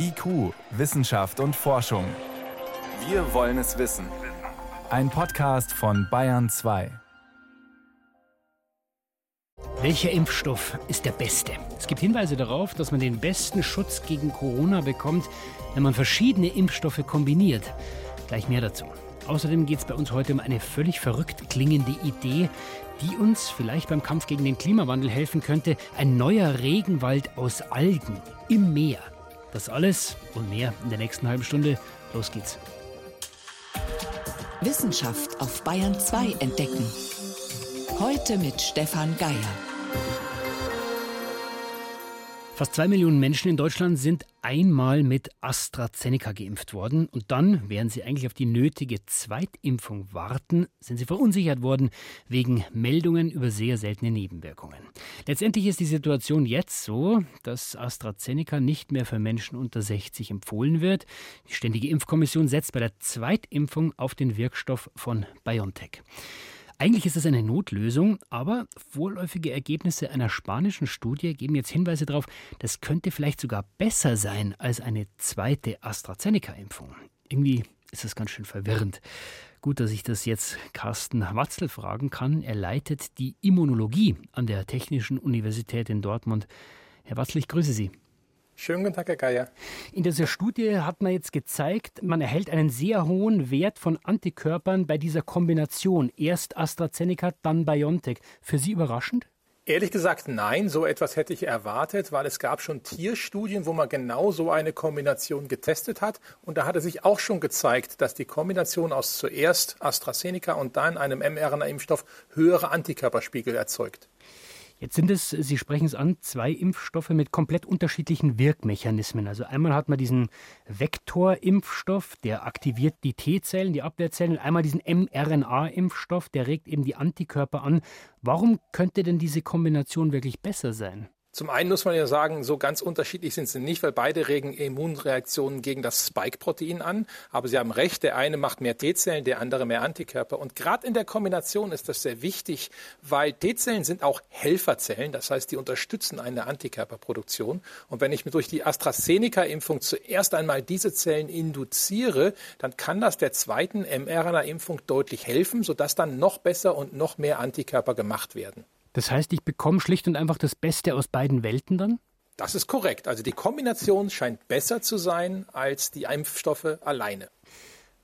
IQ, Wissenschaft und Forschung. Wir wollen es wissen. Ein Podcast von Bayern 2. Welcher Impfstoff ist der beste? Es gibt Hinweise darauf, dass man den besten Schutz gegen Corona bekommt, wenn man verschiedene Impfstoffe kombiniert. Gleich mehr dazu. Außerdem geht es bei uns heute um eine völlig verrückt klingende Idee, die uns vielleicht beim Kampf gegen den Klimawandel helfen könnte. Ein neuer Regenwald aus Algen im Meer. Das alles und mehr in der nächsten halben Stunde. Los geht's. Wissenschaft auf Bayern 2 entdecken. Heute mit Stefan Geier. Fast zwei Millionen Menschen in Deutschland sind einmal mit AstraZeneca geimpft worden und dann, während sie eigentlich auf die nötige Zweitimpfung warten, sind sie verunsichert worden wegen Meldungen über sehr seltene Nebenwirkungen. Letztendlich ist die Situation jetzt so, dass AstraZeneca nicht mehr für Menschen unter 60 empfohlen wird. Die Ständige Impfkommission setzt bei der Zweitimpfung auf den Wirkstoff von BioNTech. Eigentlich ist es eine Notlösung, aber vorläufige Ergebnisse einer spanischen Studie geben jetzt Hinweise darauf, das könnte vielleicht sogar besser sein als eine zweite AstraZeneca-Impfung. Irgendwie ist das ganz schön verwirrend. Gut, dass ich das jetzt Carsten Watzel fragen kann. Er leitet die Immunologie an der Technischen Universität in Dortmund. Herr Watzel, ich grüße Sie. Schönen guten Tag, Herr Geier. In dieser Studie hat man jetzt gezeigt, man erhält einen sehr hohen Wert von Antikörpern bei dieser Kombination. Erst AstraZeneca, dann BioNTech. Für Sie überraschend? Ehrlich gesagt, nein, so etwas hätte ich erwartet, weil es gab schon Tierstudien, wo man genau so eine Kombination getestet hat. Und da hatte sich auch schon gezeigt, dass die Kombination aus zuerst AstraZeneca und dann einem mRNA-Impfstoff höhere Antikörperspiegel erzeugt. Jetzt sind es, Sie sprechen es an, zwei Impfstoffe mit komplett unterschiedlichen Wirkmechanismen. Also einmal hat man diesen Vektorimpfstoff, der aktiviert die T-Zellen, die Abwehrzellen, einmal diesen mRNA-Impfstoff, der regt eben die Antikörper an. Warum könnte denn diese Kombination wirklich besser sein? Zum einen muss man ja sagen, so ganz unterschiedlich sind sie nicht, weil beide regen Immunreaktionen gegen das Spike-Protein an. Aber Sie haben recht, der eine macht mehr T-Zellen, der andere mehr Antikörper. Und gerade in der Kombination ist das sehr wichtig, weil T-Zellen sind auch Helferzellen. Das heißt, die unterstützen eine Antikörperproduktion. Und wenn ich mir durch die AstraZeneca-Impfung zuerst einmal diese Zellen induziere, dann kann das der zweiten mRNA-Impfung deutlich helfen, sodass dann noch besser und noch mehr Antikörper gemacht werden. Das heißt, ich bekomme schlicht und einfach das Beste aus beiden Welten dann? Das ist korrekt. Also die Kombination scheint besser zu sein als die Impfstoffe alleine.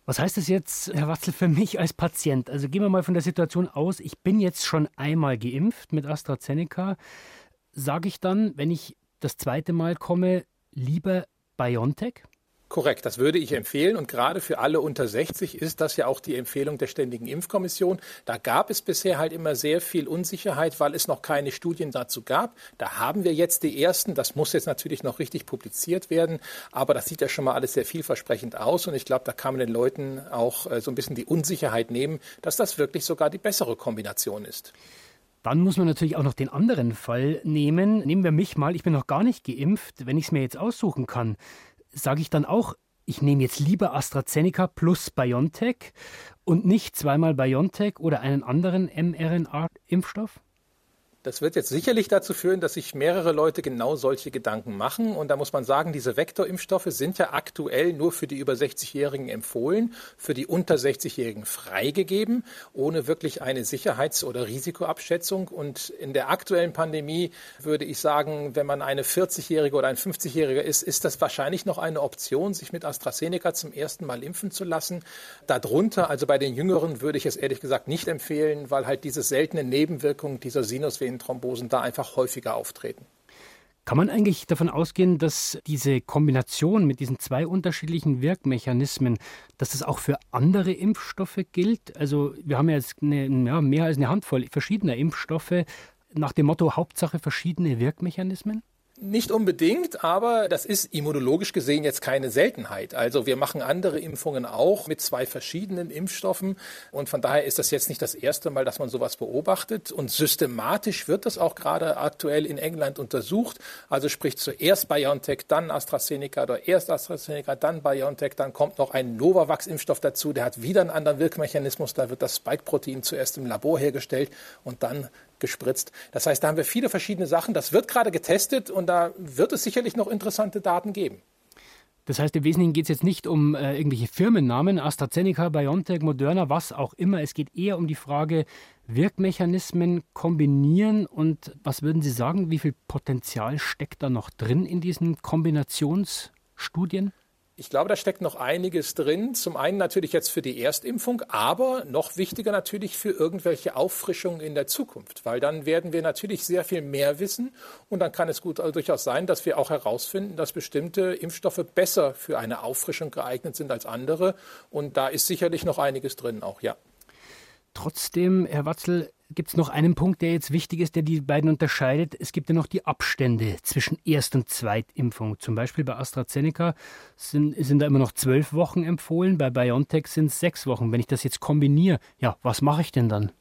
Was heißt das jetzt, Herr Watzel, für mich als Patient? Also gehen wir mal von der Situation aus, ich bin jetzt schon einmal geimpft mit AstraZeneca. Sage ich dann, wenn ich das zweite Mal komme, lieber BioNTech? Korrekt, das würde ich empfehlen. Und gerade für alle unter 60 ist das ja auch die Empfehlung der Ständigen Impfkommission. Da gab es bisher halt immer sehr viel Unsicherheit, weil es noch keine Studien dazu gab. Da haben wir jetzt die ersten. Das muss jetzt natürlich noch richtig publiziert werden. Aber das sieht ja schon mal alles sehr vielversprechend aus. Und ich glaube, da kann man den Leuten auch äh, so ein bisschen die Unsicherheit nehmen, dass das wirklich sogar die bessere Kombination ist. Dann muss man natürlich auch noch den anderen Fall nehmen. Nehmen wir mich mal, ich bin noch gar nicht geimpft. Wenn ich es mir jetzt aussuchen kann, sage ich dann auch, ich nehme jetzt lieber AstraZeneca plus BioNTech und nicht zweimal BioNTech oder einen anderen mRNA-Impfstoff? Das wird jetzt sicherlich dazu führen, dass sich mehrere Leute genau solche Gedanken machen. Und da muss man sagen, diese Vektorimpfstoffe sind ja aktuell nur für die über 60-Jährigen empfohlen, für die unter 60-Jährigen freigegeben, ohne wirklich eine Sicherheits- oder Risikoabschätzung. Und in der aktuellen Pandemie würde ich sagen, wenn man eine 40-Jährige oder ein 50-Jähriger ist, ist das wahrscheinlich noch eine Option, sich mit AstraZeneca zum ersten Mal impfen zu lassen. Darunter, also bei den Jüngeren, würde ich es ehrlich gesagt nicht empfehlen, weil halt diese seltene Nebenwirkung dieser Sinusvenen Venenthrombosen da einfach häufiger auftreten. Kann man eigentlich davon ausgehen, dass diese Kombination mit diesen zwei unterschiedlichen Wirkmechanismen, dass das auch für andere Impfstoffe gilt? Also wir haben ja jetzt eine, ja, mehr als eine Handvoll verschiedener Impfstoffe nach dem Motto Hauptsache verschiedene Wirkmechanismen? Nicht unbedingt, aber das ist immunologisch gesehen jetzt keine Seltenheit. Also wir machen andere Impfungen auch mit zwei verschiedenen Impfstoffen und von daher ist das jetzt nicht das erste Mal, dass man sowas beobachtet und systematisch wird das auch gerade aktuell in England untersucht. Also sprich zuerst BioNTech, dann AstraZeneca oder erst AstraZeneca, dann BioNTech, dann kommt noch ein Novavax-Impfstoff dazu, der hat wieder einen anderen Wirkmechanismus, da wird das Spike-Protein zuerst im Labor hergestellt und dann gespritzt. Das heißt, da haben wir viele verschiedene Sachen. Das wird gerade getestet und da wird es sicherlich noch interessante Daten geben. Das heißt, im Wesentlichen geht es jetzt nicht um äh, irgendwelche Firmennamen, AstraZeneca, BioNTech, Moderna, was auch immer. Es geht eher um die Frage, Wirkmechanismen kombinieren und was würden Sie sagen, wie viel Potenzial steckt da noch drin in diesen Kombinationsstudien? Ich glaube, da steckt noch einiges drin. Zum einen natürlich jetzt für die Erstimpfung, aber noch wichtiger natürlich für irgendwelche Auffrischungen in der Zukunft, weil dann werden wir natürlich sehr viel mehr wissen und dann kann es gut also durchaus sein, dass wir auch herausfinden, dass bestimmte Impfstoffe besser für eine Auffrischung geeignet sind als andere und da ist sicherlich noch einiges drin auch, ja. Trotzdem, Herr Watzel, gibt es noch einen Punkt, der jetzt wichtig ist, der die beiden unterscheidet. Es gibt ja noch die Abstände zwischen Erst- und Zweitimpfung. Zum Beispiel bei AstraZeneca sind, sind da immer noch zwölf Wochen empfohlen, bei BioNTech sind es sechs Wochen. Wenn ich das jetzt kombiniere, ja, was mache ich denn dann?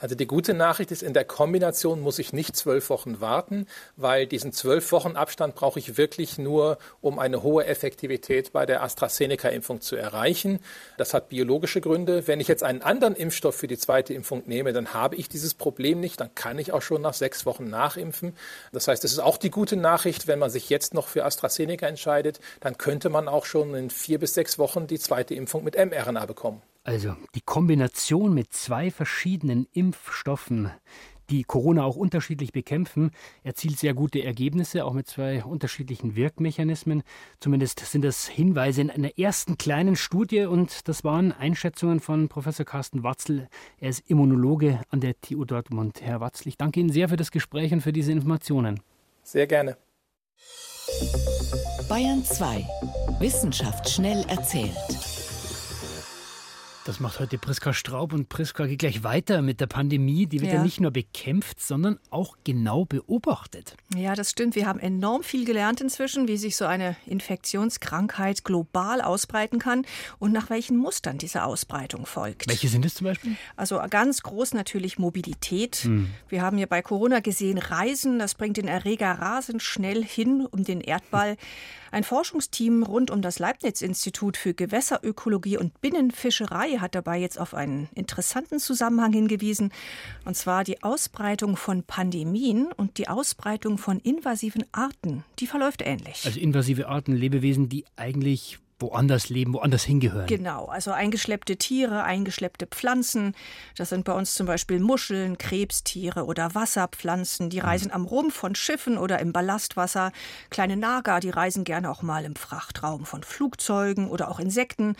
Also die gute Nachricht ist, in der Kombination muss ich nicht zwölf Wochen warten, weil diesen zwölf Wochen Abstand brauche ich wirklich nur, um eine hohe Effektivität bei der AstraZeneca-Impfung zu erreichen. Das hat biologische Gründe. Wenn ich jetzt einen anderen Impfstoff für die zweite Impfung nehme, dann habe ich dieses Problem nicht. Dann kann ich auch schon nach sechs Wochen nachimpfen. Das heißt, es ist auch die gute Nachricht, wenn man sich jetzt noch für AstraZeneca entscheidet, dann könnte man auch schon in vier bis sechs Wochen die zweite Impfung mit mRNA bekommen. Also die Kombination mit zwei verschiedenen Impfstoffen, die Corona auch unterschiedlich bekämpfen, erzielt sehr gute Ergebnisse, auch mit zwei unterschiedlichen Wirkmechanismen. Zumindest sind das Hinweise in einer ersten kleinen Studie und das waren Einschätzungen von Professor Carsten Watzel. Er ist Immunologe an der TU Dortmund. Herr Watzel, ich danke Ihnen sehr für das Gespräch und für diese Informationen. Sehr gerne. Bayern 2. Wissenschaft schnell erzählt. Das macht heute Priska Straub und Priska geht gleich weiter mit der Pandemie. Die wird ja. ja. nicht nur bekämpft, sondern auch genau beobachtet. Ja, das stimmt. Wir haben enorm viel gelernt inzwischen, wie sich so eine Infektionskrankheit global ausbreiten kann und nach welchen Mustern diese Ausbreitung folgt. Welche sind es zum Beispiel? Also ganz groß natürlich Mobilität. Hm. Wir haben ja bei Corona gesehen, Reisen, das bringt den Erreger rasend schnell hin um den Erdball. Ein Forschungsteam rund um das Leibniz-Institut für Gewässerökologie und Binnenfischerei hat dabei jetzt auf einen interessanten Zusammenhang hingewiesen, und zwar die Ausbreitung von Pandemien und die Ausbreitung von invasiven Arten. Die verläuft ähnlich. Also invasive Arten, Lebewesen, die eigentlich woanders leben, woanders hingehören. Genau, also eingeschleppte Tiere, eingeschleppte Pflanzen. Das sind bei uns zum Beispiel Muscheln, Krebstiere oder Wasserpflanzen. Die reisen am Rumpf von Schiffen oder im Ballastwasser. Kleine Nager, die reisen gerne auch mal im Frachtraum von Flugzeugen oder auch Insekten.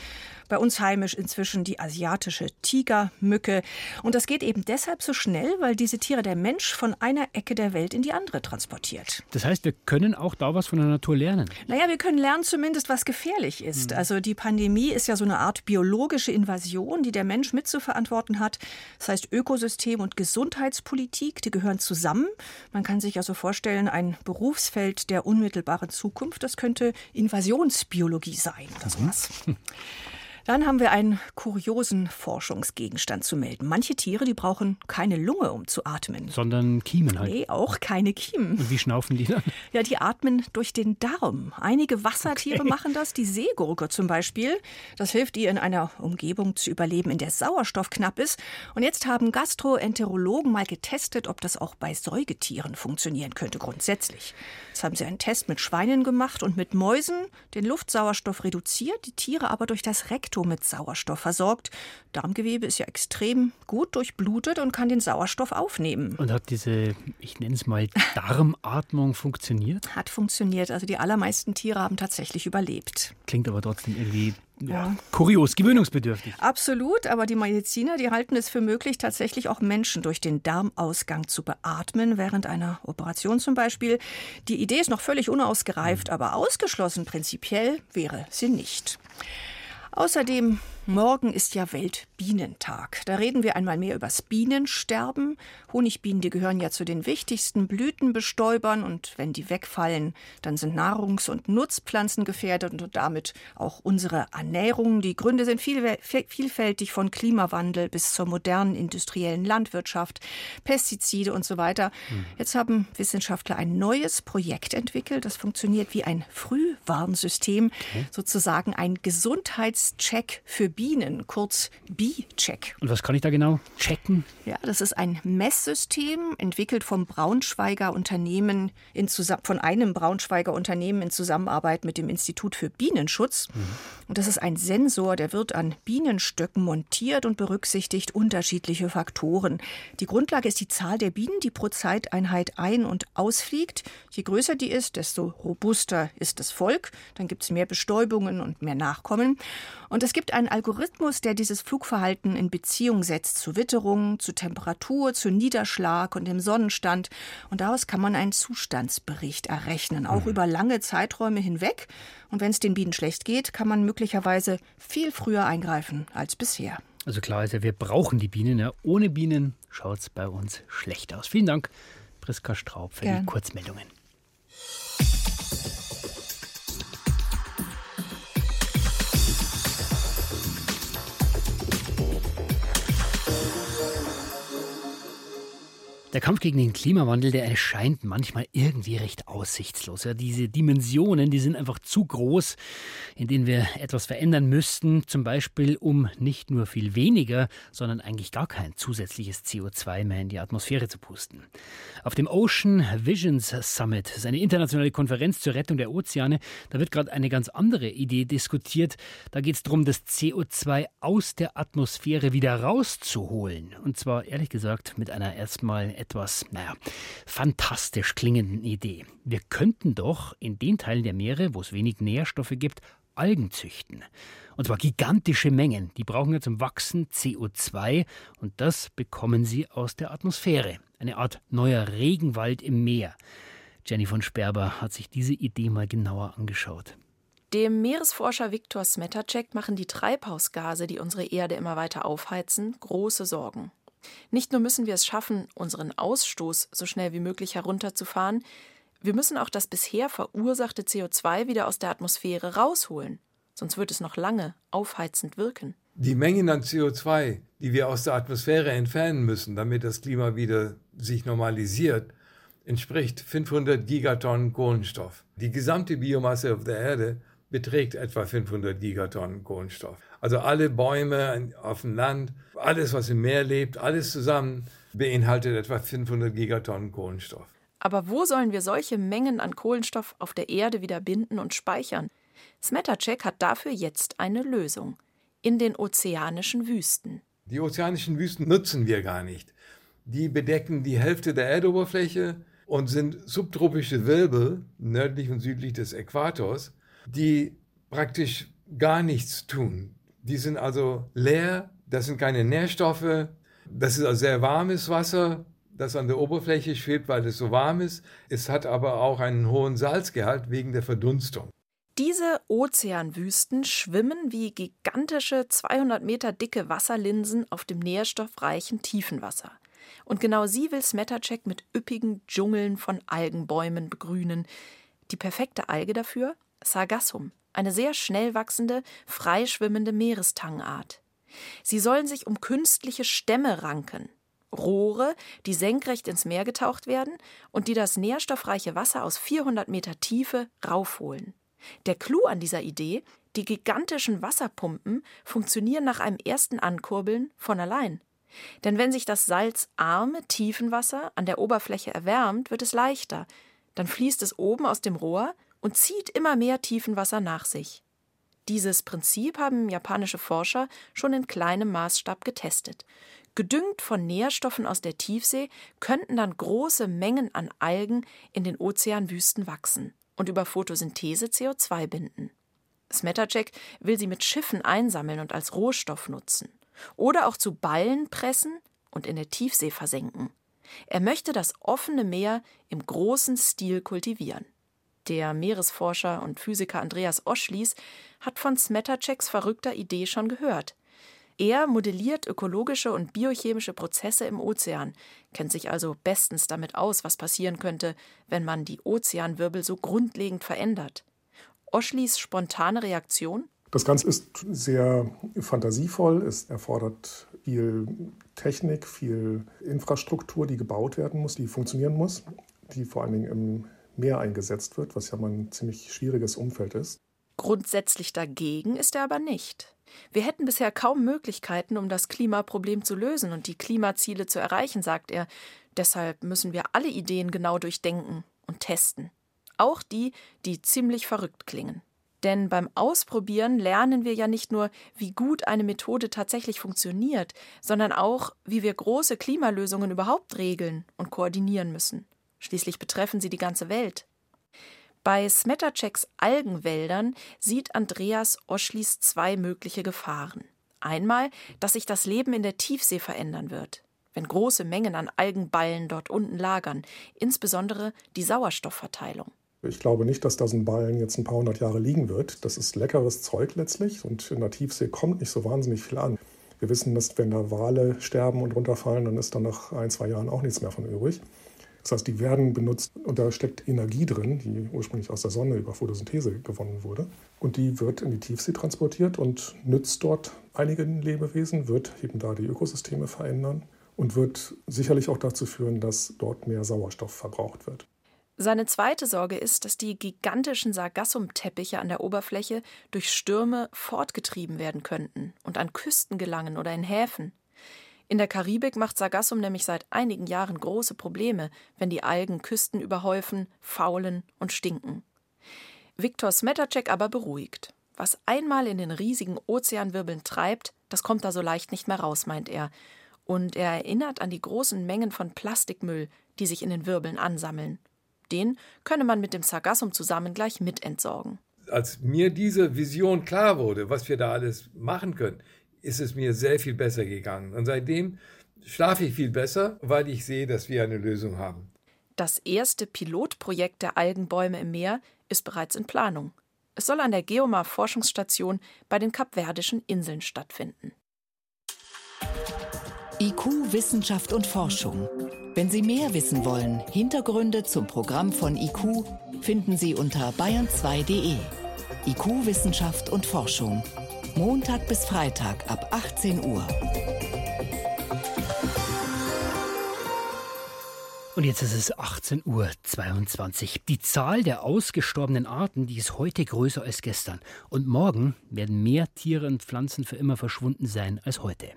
Bei uns heimisch inzwischen die asiatische Tigermücke. Und das geht eben deshalb so schnell, weil diese Tiere der Mensch von einer Ecke der Welt in die andere transportiert. Das heißt, wir können auch da was von der Natur lernen. Naja, wir können lernen zumindest, was gefährlich ist. Mhm. Also die Pandemie ist ja so eine Art biologische Invasion, die der Mensch mit zu verantworten hat. Das heißt, Ökosystem und Gesundheitspolitik, die gehören zusammen. Man kann sich also vorstellen, ein Berufsfeld der unmittelbaren Zukunft, das könnte Invasionsbiologie sein oder mhm. Dann haben wir einen kuriosen Forschungsgegenstand zu melden. Manche Tiere, die brauchen keine Lunge, um zu atmen. Sondern Kiemen halt. Nee, auch keine Kiemen. Und wie schnaufen die dann? Ja, die atmen durch den Darm. Einige Wassertiere okay. machen das, die Seegurke zum Beispiel. Das hilft ihr in einer Umgebung zu überleben, in der Sauerstoff knapp ist. Und jetzt haben Gastroenterologen mal getestet, ob das auch bei Säugetieren funktionieren könnte, grundsätzlich. Jetzt haben sie einen Test mit Schweinen gemacht und mit Mäusen den Luftsauerstoff reduziert, die Tiere aber durch das Rektum Rektum mit Sauerstoff versorgt. Darmgewebe ist ja extrem gut durchblutet und kann den Sauerstoff aufnehmen. Und hat diese, ich nenne es mal, Darmatmung funktioniert? Hat funktioniert. Also die allermeisten Tiere haben tatsächlich überlebt. Klingt aber trotzdem irgendwie ja, kurios, gewöhnungsbedürftig. Absolut, aber die Mediziner, die halten es für möglich, tatsächlich auch Menschen durch den Darmausgang zu beatmen, während einer Operation zum Beispiel. Die Idee ist noch völlig unausgereift, aber ausgeschlossen prinzipiell wäre sie nicht. Außerdem Morgen ist ja Weltbienentag. Da reden wir einmal mehr übers Bienensterben. Honigbienen, die gehören ja zu den wichtigsten Blütenbestäubern und wenn die wegfallen, dann sind Nahrungs- und Nutzpflanzen gefährdet und damit auch unsere Ernährung. Die Gründe sind vielfältig von Klimawandel bis zur modernen industriellen Landwirtschaft, Pestizide und so weiter. Mhm. Jetzt haben Wissenschaftler ein neues Projekt entwickelt. Das funktioniert wie ein Frühwarnsystem, okay. sozusagen ein Gesundheitscheck für Bienen, kurz Bee-Check. Und was kann ich da genau checken? Ja, das ist ein Messsystem, entwickelt vom Braunschweiger Unternehmen in von einem Braunschweiger Unternehmen in Zusammenarbeit mit dem Institut für Bienenschutz. Mhm. Und das ist ein Sensor, der wird an Bienenstöcken montiert und berücksichtigt unterschiedliche Faktoren. Die Grundlage ist die Zahl der Bienen, die pro Zeiteinheit ein- und ausfliegt. Je größer die ist, desto robuster ist das Volk. Dann gibt es mehr Bestäubungen und mehr Nachkommen. Und es gibt einen Algorithmus, der dieses Flugverhalten in Beziehung setzt zu Witterung, zu Temperatur, zu Niederschlag und dem Sonnenstand. Und daraus kann man einen Zustandsbericht errechnen, auch mhm. über lange Zeiträume hinweg. Und wenn es den Bienen schlecht geht, kann man möglicherweise viel früher eingreifen als bisher. Also klar ist ja, wir brauchen die Bienen. Ja. Ohne Bienen schaut es bei uns schlecht aus. Vielen Dank, Priska Straub, für Gern. die Kurzmeldungen. Der Kampf gegen den Klimawandel, der erscheint manchmal irgendwie recht aussichtslos. Ja, diese Dimensionen, die sind einfach zu groß, in denen wir etwas verändern müssten, zum Beispiel um nicht nur viel weniger, sondern eigentlich gar kein zusätzliches CO2 mehr in die Atmosphäre zu pusten. Auf dem Ocean Visions Summit, das ist eine internationale Konferenz zur Rettung der Ozeane, da wird gerade eine ganz andere Idee diskutiert. Da geht es darum, das CO2 aus der Atmosphäre wieder rauszuholen. Und zwar, ehrlich gesagt, mit einer erstmal etwas, naja, fantastisch klingenden Idee. Wir könnten doch in den Teilen der Meere, wo es wenig Nährstoffe gibt, Algen züchten. Und zwar gigantische Mengen. Die brauchen ja zum Wachsen CO2 und das bekommen sie aus der Atmosphäre. Eine Art neuer Regenwald im Meer. Jenny von Sperber hat sich diese Idee mal genauer angeschaut. Dem Meeresforscher Viktor Smetacek machen die Treibhausgase, die unsere Erde immer weiter aufheizen, große Sorgen. Nicht nur müssen wir es schaffen, unseren Ausstoß so schnell wie möglich herunterzufahren, wir müssen auch das bisher verursachte CO2 wieder aus der Atmosphäre rausholen, sonst wird es noch lange aufheizend wirken. Die Mengen an CO2, die wir aus der Atmosphäre entfernen müssen, damit das Klima wieder sich normalisiert, entspricht 500 Gigatonnen Kohlenstoff. Die gesamte Biomasse auf der Erde beträgt etwa 500 Gigatonnen Kohlenstoff. Also alle Bäume auf dem Land, alles, was im Meer lebt, alles zusammen beinhaltet etwa 500 Gigatonnen Kohlenstoff. Aber wo sollen wir solche Mengen an Kohlenstoff auf der Erde wieder binden und speichern? Smetacek hat dafür jetzt eine Lösung. In den ozeanischen Wüsten. Die ozeanischen Wüsten nutzen wir gar nicht. Die bedecken die Hälfte der Erdoberfläche und sind subtropische Wirbel nördlich und südlich des Äquators, die praktisch gar nichts tun. Die sind also leer, das sind keine Nährstoffe, das ist also sehr warmes Wasser, das an der Oberfläche schwebt, weil es so warm ist. Es hat aber auch einen hohen Salzgehalt wegen der Verdunstung. Diese Ozeanwüsten schwimmen wie gigantische 200 Meter dicke Wasserlinsen auf dem nährstoffreichen Tiefenwasser. Und genau sie will Smetacek mit üppigen Dschungeln von Algenbäumen begrünen. Die perfekte Alge dafür? Sargassum, eine sehr schnell wachsende, freischwimmende Meerestangart. Sie sollen sich um künstliche Stämme ranken, Rohre, die senkrecht ins Meer getaucht werden und die das nährstoffreiche Wasser aus 400 Meter Tiefe raufholen. Der Clou an dieser Idee, die gigantischen Wasserpumpen funktionieren nach einem ersten Ankurbeln von allein. Denn wenn sich das salzarme Tiefenwasser an der Oberfläche erwärmt, wird es leichter. Dann fließt es oben aus dem Rohr und zieht immer mehr Tiefenwasser nach sich. Dieses Prinzip haben japanische Forscher schon in kleinem Maßstab getestet. Gedüngt von Nährstoffen aus der Tiefsee könnten dann große Mengen an Algen in den Ozeanwüsten wachsen und über Photosynthese CO2 binden. Smetacek will sie mit Schiffen einsammeln und als Rohstoff nutzen. Oder auch zu Ballen pressen und in der Tiefsee versenken. Er möchte das offene Meer im großen Stil kultivieren. Der Meeresforscher und Physiker Andreas Oschlies hat von Smetaceks verrückter Idee schon gehört. Er modelliert ökologische und biochemische Prozesse im Ozean, kennt sich also bestens damit aus, was passieren könnte, wenn man die Ozeanwirbel so grundlegend verändert. Oschlis spontane Reaktion? Das Ganze ist sehr fantasievoll. Es erfordert viel Technik, viel Infrastruktur, die gebaut werden muss, die funktionieren muss, die vor allen Dingen im Meer eingesetzt wird, was ja mal ein ziemlich schwieriges Umfeld ist. Grundsätzlich dagegen ist er aber nicht. Wir hätten bisher kaum Möglichkeiten, um das Klimaproblem zu lösen und die Klimaziele zu erreichen, sagt er. Deshalb müssen wir alle Ideen genau durchdenken und testen. Auch die, die ziemlich verrückt klingen. Denn beim Ausprobieren lernen wir ja nicht nur, wie gut eine Methode tatsächlich funktioniert, sondern auch, wie wir große Klimalösungen überhaupt regeln und koordinieren müssen. Schließlich betreffen sie die ganze Welt. Bei Smetterchecks Algenwäldern sieht Andreas Oschlis zwei mögliche Gefahren. Einmal, dass sich das Leben in der Tiefsee verändern wird, wenn große Mengen an Algenballen dort unten lagern, insbesondere die Sauerstoffverteilung. Ich glaube nicht, dass da so ein Ballen jetzt ein paar hundert Jahre liegen wird. Das ist leckeres Zeug letztlich und in der Tiefsee kommt nicht so wahnsinnig viel an. Wir wissen, dass wenn da Wale sterben und runterfallen, dann ist da nach ein, zwei Jahren auch nichts mehr von übrig. Das heißt, die werden benutzt und da steckt Energie drin, die ursprünglich aus der Sonne über Photosynthese gewonnen wurde. Und die wird in die Tiefsee transportiert und nützt dort einigen Lebewesen, wird eben da die Ökosysteme verändern und wird sicherlich auch dazu führen, dass dort mehr Sauerstoff verbraucht wird. Seine zweite Sorge ist, dass die gigantischen Sargassumteppiche an der Oberfläche durch Stürme fortgetrieben werden könnten und an Küsten gelangen oder in Häfen. In der Karibik macht Sargassum nämlich seit einigen Jahren große Probleme, wenn die Algen Küsten überhäufen, faulen und stinken. Viktor Smetacek aber beruhigt. Was einmal in den riesigen Ozeanwirbeln treibt, das kommt da so leicht nicht mehr raus, meint er. Und er erinnert an die großen Mengen von Plastikmüll, die sich in den Wirbeln ansammeln. Den könne man mit dem Sargassum zusammen gleich mitentsorgen. Als mir diese Vision klar wurde, was wir da alles machen können, ist es mir sehr viel besser gegangen. Und seitdem schlafe ich viel besser, weil ich sehe, dass wir eine Lösung haben. Das erste Pilotprojekt der Algenbäume im Meer ist bereits in Planung. Es soll an der Geomar Forschungsstation bei den Kapverdischen Inseln stattfinden. IQ Wissenschaft und Forschung. Wenn Sie mehr wissen wollen, Hintergründe zum Programm von IQ finden Sie unter bayern2.de. IQ Wissenschaft und Forschung. Montag bis Freitag ab 18 Uhr. Und jetzt ist es 18.22 Uhr. Die Zahl der ausgestorbenen Arten, die ist heute größer als gestern. Und morgen werden mehr Tiere und Pflanzen für immer verschwunden sein als heute.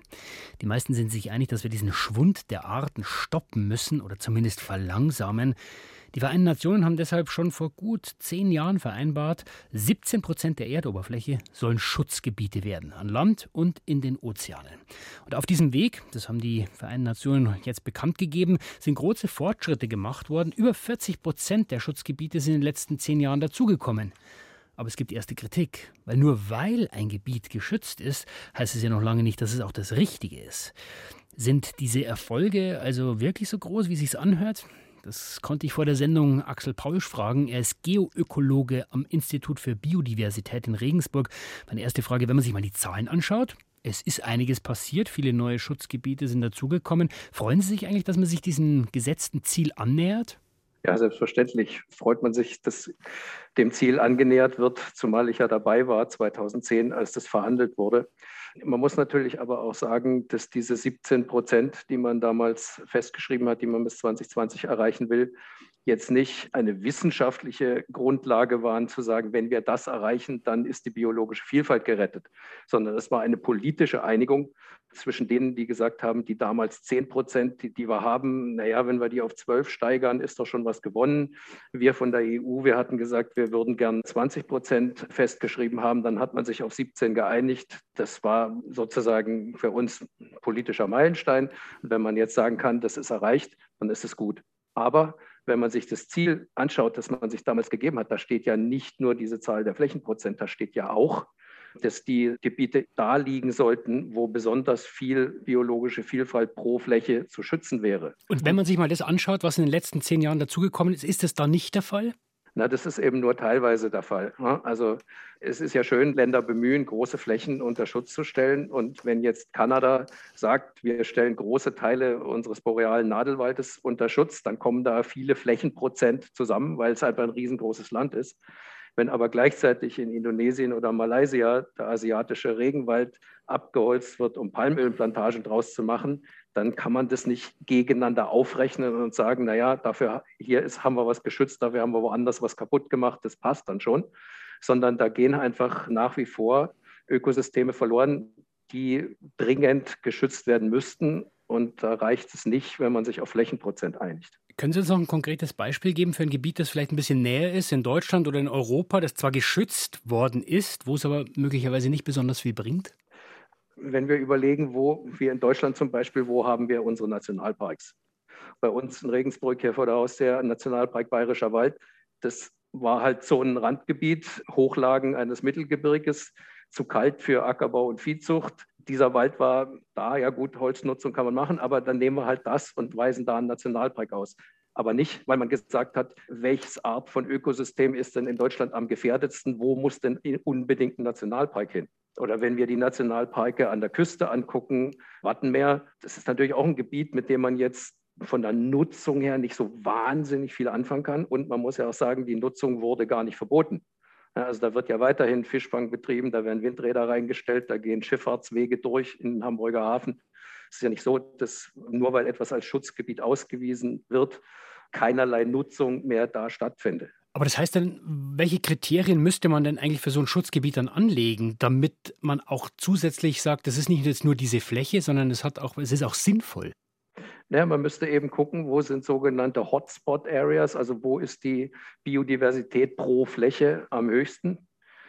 Die meisten sind sich einig, dass wir diesen Schwund der Arten stoppen müssen oder zumindest verlangsamen. Die Vereinten Nationen haben deshalb schon vor gut zehn Jahren vereinbart, 17 Prozent der Erdoberfläche sollen Schutzgebiete werden, an Land und in den Ozeanen. Und auf diesem Weg, das haben die Vereinten Nationen jetzt bekannt gegeben, sind große Fortschritte gemacht worden. Über 40 Prozent der Schutzgebiete sind in den letzten zehn Jahren dazugekommen. Aber es gibt erste Kritik, weil nur weil ein Gebiet geschützt ist, heißt es ja noch lange nicht, dass es auch das Richtige ist. Sind diese Erfolge also wirklich so groß, wie es sich anhört? Das konnte ich vor der Sendung Axel Pausch fragen. Er ist Geoökologe am Institut für Biodiversität in Regensburg. Meine erste Frage, wenn man sich mal die Zahlen anschaut. Es ist einiges passiert, viele neue Schutzgebiete sind dazugekommen. Freuen Sie sich eigentlich, dass man sich diesem gesetzten Ziel annähert? Ja, selbstverständlich freut man sich, dass dem Ziel angenähert wird, zumal ich ja dabei war 2010, als das verhandelt wurde. Man muss natürlich aber auch sagen, dass diese 17 Prozent, die man damals festgeschrieben hat, die man bis 2020 erreichen will, jetzt nicht eine wissenschaftliche Grundlage waren, zu sagen, wenn wir das erreichen, dann ist die biologische Vielfalt gerettet, sondern es war eine politische Einigung zwischen denen, die gesagt haben, die damals 10 Prozent, die, die wir haben, naja, wenn wir die auf 12 steigern, ist doch schon was gewonnen. Wir von der EU, wir hatten gesagt, wir würden gern 20 Prozent festgeschrieben haben, dann hat man sich auf 17 geeinigt. Das war sozusagen für uns politischer Meilenstein. Und wenn man jetzt sagen kann, das ist erreicht, dann ist es gut. Aber wenn man sich das Ziel anschaut, das man sich damals gegeben hat, da steht ja nicht nur diese Zahl der Flächenprozent, da steht ja auch, dass die Gebiete da liegen sollten, wo besonders viel biologische Vielfalt pro Fläche zu schützen wäre. Und wenn man sich mal das anschaut, was in den letzten zehn Jahren dazugekommen ist, ist das da nicht der Fall? Na, das ist eben nur teilweise der Fall. Also es ist ja schön, Länder bemühen, große Flächen unter Schutz zu stellen. Und wenn jetzt Kanada sagt, wir stellen große Teile unseres borealen Nadelwaldes unter Schutz, dann kommen da viele Flächenprozent zusammen, weil es halt ein riesengroßes Land ist. Wenn aber gleichzeitig in Indonesien oder Malaysia der asiatische Regenwald abgeholzt wird, um Palmölplantagen draus zu machen, dann kann man das nicht gegeneinander aufrechnen und sagen, naja, dafür hier ist, haben wir was geschützt, dafür haben wir woanders was kaputt gemacht, das passt dann schon. sondern da gehen einfach nach wie vor Ökosysteme verloren, die dringend geschützt werden müssten. Und da reicht es nicht, wenn man sich auf Flächenprozent einigt. Können Sie uns noch ein konkretes Beispiel geben für ein Gebiet, das vielleicht ein bisschen näher ist, in Deutschland oder in Europa, das zwar geschützt worden ist, wo es aber möglicherweise nicht besonders viel bringt? Wenn wir überlegen, wo wir in Deutschland zum Beispiel, wo haben wir unsere Nationalparks? Bei uns in Regensburg hier vor der Haus der Nationalpark Bayerischer Wald, das war halt so ein Randgebiet, Hochlagen eines Mittelgebirges, zu kalt für Ackerbau und Viehzucht. Dieser Wald war da, ja gut, Holznutzung kann man machen, aber dann nehmen wir halt das und weisen da einen Nationalpark aus. Aber nicht, weil man gesagt hat, welches Art von Ökosystem ist denn in Deutschland am gefährdetsten, wo muss denn unbedingt ein Nationalpark hin? Oder wenn wir die Nationalparke an der Küste angucken, Wattenmeer, das ist natürlich auch ein Gebiet, mit dem man jetzt von der Nutzung her nicht so wahnsinnig viel anfangen kann. Und man muss ja auch sagen, die Nutzung wurde gar nicht verboten. Also da wird ja weiterhin Fischfang betrieben, da werden Windräder reingestellt, da gehen Schifffahrtswege durch in den Hamburger Hafen. Es ist ja nicht so, dass nur weil etwas als Schutzgebiet ausgewiesen wird, keinerlei Nutzung mehr da stattfindet. Aber das heißt dann, welche Kriterien müsste man denn eigentlich für so ein Schutzgebiet dann anlegen, damit man auch zusätzlich sagt, das ist nicht jetzt nur diese Fläche, sondern es hat auch, es ist auch sinnvoll? Ja, man müsste eben gucken, wo sind sogenannte Hotspot Areas, also wo ist die Biodiversität pro Fläche am höchsten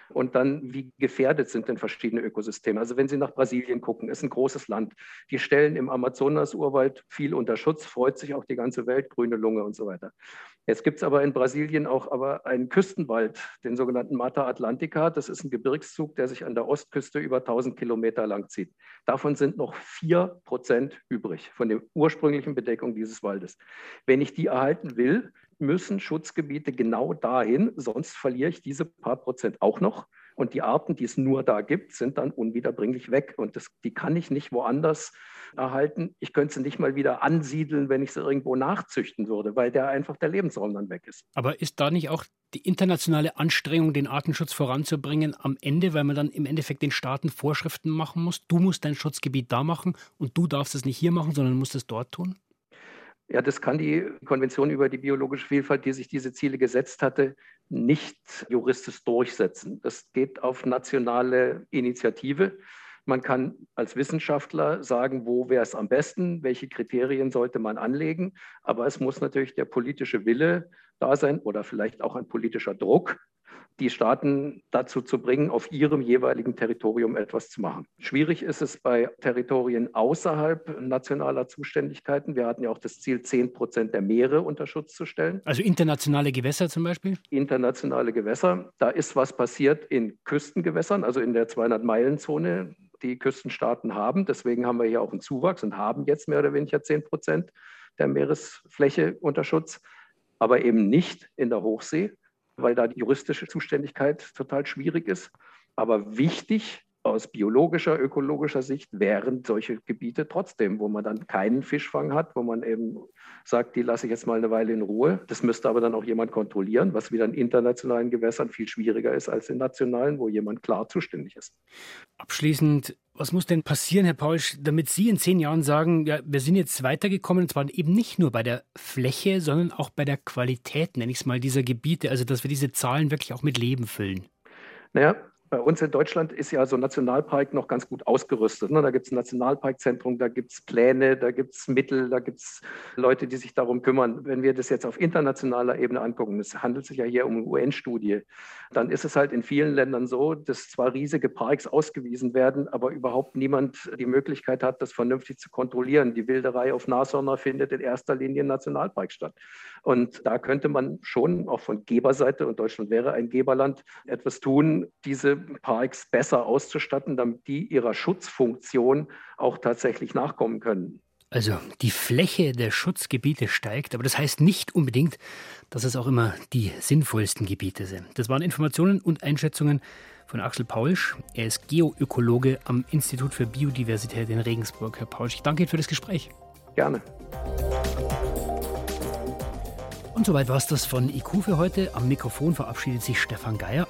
und dann, wie gefährdet sind denn verschiedene Ökosysteme? Also wenn Sie nach Brasilien gucken, ist ein großes Land. Die stellen im Amazonas-Urwald viel unter Schutz, freut sich auch die ganze Welt, grüne Lunge und so weiter. Jetzt gibt es aber in Brasilien auch aber einen Küstenwald, den sogenannten Mata Atlantica. Das ist ein Gebirgszug, der sich an der Ostküste über 1000 Kilometer lang zieht. Davon sind noch vier Prozent übrig von der ursprünglichen Bedeckung dieses Waldes. Wenn ich die erhalten will, müssen Schutzgebiete genau dahin, sonst verliere ich diese paar Prozent auch noch. Und die Arten, die es nur da gibt, sind dann unwiederbringlich weg. Und das, die kann ich nicht woanders erhalten. Ich könnte sie nicht mal wieder ansiedeln, wenn ich sie irgendwo nachzüchten würde, weil der einfach der Lebensraum dann weg ist. Aber ist da nicht auch die internationale Anstrengung, den Artenschutz voranzubringen, am Ende, weil man dann im Endeffekt den Staaten Vorschriften machen muss? Du musst dein Schutzgebiet da machen und du darfst es nicht hier machen, sondern musst es dort tun? Ja, das kann die Konvention über die biologische Vielfalt, die sich diese Ziele gesetzt hatte, nicht juristisch durchsetzen. Das geht auf nationale Initiative. Man kann als Wissenschaftler sagen, wo wäre es am besten, welche Kriterien sollte man anlegen. Aber es muss natürlich der politische Wille da sein oder vielleicht auch ein politischer Druck, die Staaten dazu zu bringen, auf ihrem jeweiligen Territorium etwas zu machen. Schwierig ist es bei Territorien außerhalb nationaler Zuständigkeiten. Wir hatten ja auch das Ziel, 10 Prozent der Meere unter Schutz zu stellen. Also internationale Gewässer zum Beispiel? Internationale Gewässer. Da ist was passiert in Küstengewässern, also in der 200-Meilen-Zone, die Küstenstaaten haben. Deswegen haben wir hier auch einen Zuwachs und haben jetzt mehr oder weniger 10 Prozent der Meeresfläche unter Schutz, aber eben nicht in der Hochsee weil da die juristische Zuständigkeit total schwierig ist. Aber wichtig aus biologischer, ökologischer Sicht wären solche Gebiete trotzdem, wo man dann keinen Fischfang hat, wo man eben sagt, die lasse ich jetzt mal eine Weile in Ruhe. Das müsste aber dann auch jemand kontrollieren, was wieder in internationalen Gewässern viel schwieriger ist als in nationalen, wo jemand klar zuständig ist. Abschließend, was muss denn passieren, Herr Pausch, damit Sie in zehn Jahren sagen, ja, wir sind jetzt weitergekommen, und zwar eben nicht nur bei der Fläche, sondern auch bei der Qualität, nenne ich es mal, dieser Gebiete, also dass wir diese Zahlen wirklich auch mit Leben füllen? Naja, bei uns in Deutschland ist ja so ein Nationalpark noch ganz gut ausgerüstet. Ne? Da gibt es ein Nationalparkzentrum, da gibt es Pläne, da gibt es Mittel, da gibt es Leute, die sich darum kümmern. Wenn wir das jetzt auf internationaler Ebene angucken, es handelt sich ja hier um eine UN-Studie, dann ist es halt in vielen Ländern so, dass zwar riesige Parks ausgewiesen werden, aber überhaupt niemand die Möglichkeit hat, das vernünftig zu kontrollieren. Die Wilderei auf Nashörner findet in erster Linie im Nationalpark statt. Und da könnte man schon auch von Geberseite, und Deutschland wäre ein Geberland, etwas tun, diese Parks besser auszustatten, damit die ihrer Schutzfunktion auch tatsächlich nachkommen können. Also die Fläche der Schutzgebiete steigt, aber das heißt nicht unbedingt, dass es auch immer die sinnvollsten Gebiete sind. Das waren Informationen und Einschätzungen von Axel Paulsch. Er ist Geoökologe am Institut für Biodiversität in Regensburg. Herr Paulsch, ich danke Ihnen für das Gespräch. Gerne. Und soweit war es das von IQ für heute. Am Mikrofon verabschiedet sich Stefan Geier.